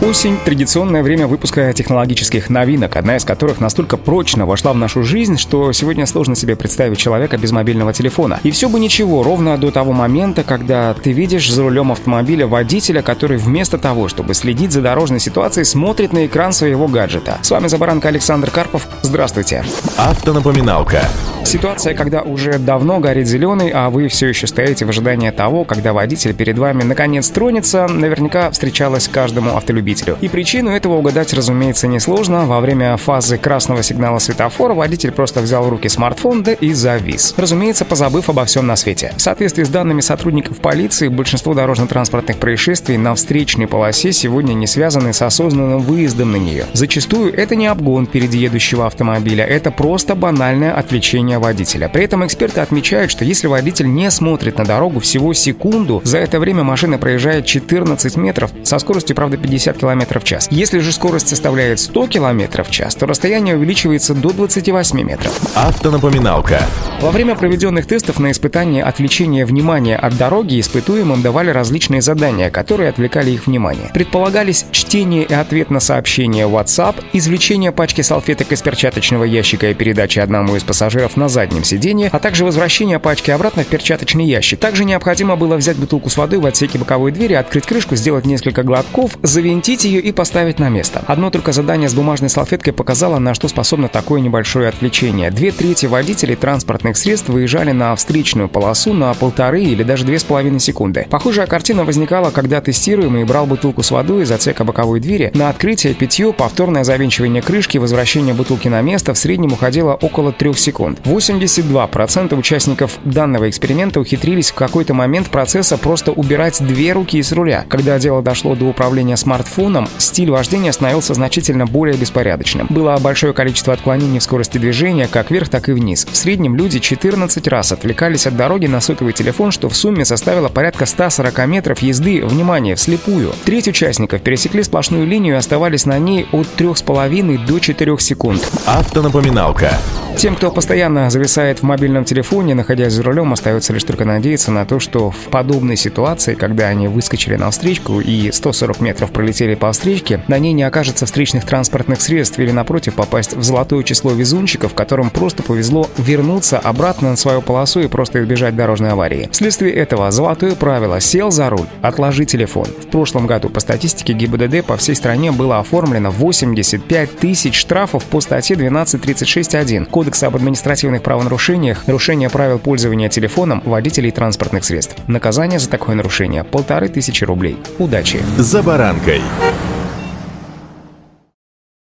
Осень – традиционное время выпуска технологических новинок, одна из которых настолько прочно вошла в нашу жизнь, что сегодня сложно себе представить человека без мобильного телефона. И все бы ничего, ровно до того момента, когда ты видишь за рулем автомобиля водителя, который вместо того, чтобы следить за дорожной ситуацией, смотрит на экран своего гаджета. С вами Забаранка Александр Карпов. Здравствуйте. Автонапоминалка. Ситуация, когда уже давно горит зеленый, а вы все еще стоите в ожидании того, когда водитель перед вами наконец тронется, наверняка встречалась каждому автолюбителю. И причину этого угадать, разумеется, несложно. Во время фазы красного сигнала светофора водитель просто взял в руки смартфон, да и завис. Разумеется, позабыв обо всем на свете. В соответствии с данными сотрудников полиции, большинство дорожно-транспортных происшествий на встречной полосе сегодня не связаны с осознанным выездом на нее. Зачастую это не обгон впереди едущего автомобиля, это просто банальное отвлечение водителя. При этом эксперты отмечают, что если водитель не смотрит на дорогу всего секунду, за это время машина проезжает 14 метров со скоростью, правда, 50 км в час. Если же скорость составляет 100 км в час, то расстояние увеличивается до 28 метров. Автонапоминалка. Во время проведенных тестов на испытание отвлечения внимания от дороги испытуемым давали различные задания, которые отвлекали их внимание. Предполагались чтение и ответ на сообщение WhatsApp, извлечение пачки салфеток из перчаточного ящика и передача одному из пассажиров на заднем сиденье, а также возвращение пачки обратно в перчаточный ящик. Также необходимо было взять бутылку с водой в отсеке боковой двери, открыть крышку, сделать несколько глотков, завинтить ее и поставить на место. Одно только задание с бумажной салфеткой показало, на что способно такое небольшое отвлечение. Две трети водителей транспортных средств выезжали на встречную полосу на полторы или даже две с половиной секунды. Похожая картина возникала, когда тестируемый брал бутылку с водой из отсека боковой двери. На открытие, питье, повторное завинчивание крышки, возвращение бутылки на место в среднем уходило около трех секунд. 82% участников данного эксперимента ухитрились в какой-то момент процесса просто убирать две руки из руля. Когда дело дошло до управления смартфоном, фоном стиль вождения становился значительно более беспорядочным. Было большое количество отклонений в скорости движения как вверх, так и вниз. В среднем люди 14 раз отвлекались от дороги на сотовый телефон, что в сумме составило порядка 140 метров езды, внимание, вслепую. Треть участников пересекли сплошную линию и оставались на ней от 3,5 до 4 секунд. Автонапоминалка. Тем, кто постоянно зависает в мобильном телефоне, находясь за рулем, остается лишь только надеяться на то, что в подобной ситуации, когда они выскочили на встречку и 140 метров пролетели по встречке, на ней не окажется встречных транспортных средств или, напротив, попасть в золотое число везунчиков, которым просто повезло вернуться обратно на свою полосу и просто избежать дорожной аварии. Вследствие этого золотое правило «сел за руль, отложи телефон». В прошлом году по статистике ГИБДД по всей стране было оформлено 85 тысяч штрафов по статье 1236.1 Код Кодекса об административных правонарушениях нарушение правил пользования телефоном водителей транспортных средств. Наказание за такое нарушение – полторы тысячи рублей. Удачи! За баранкой.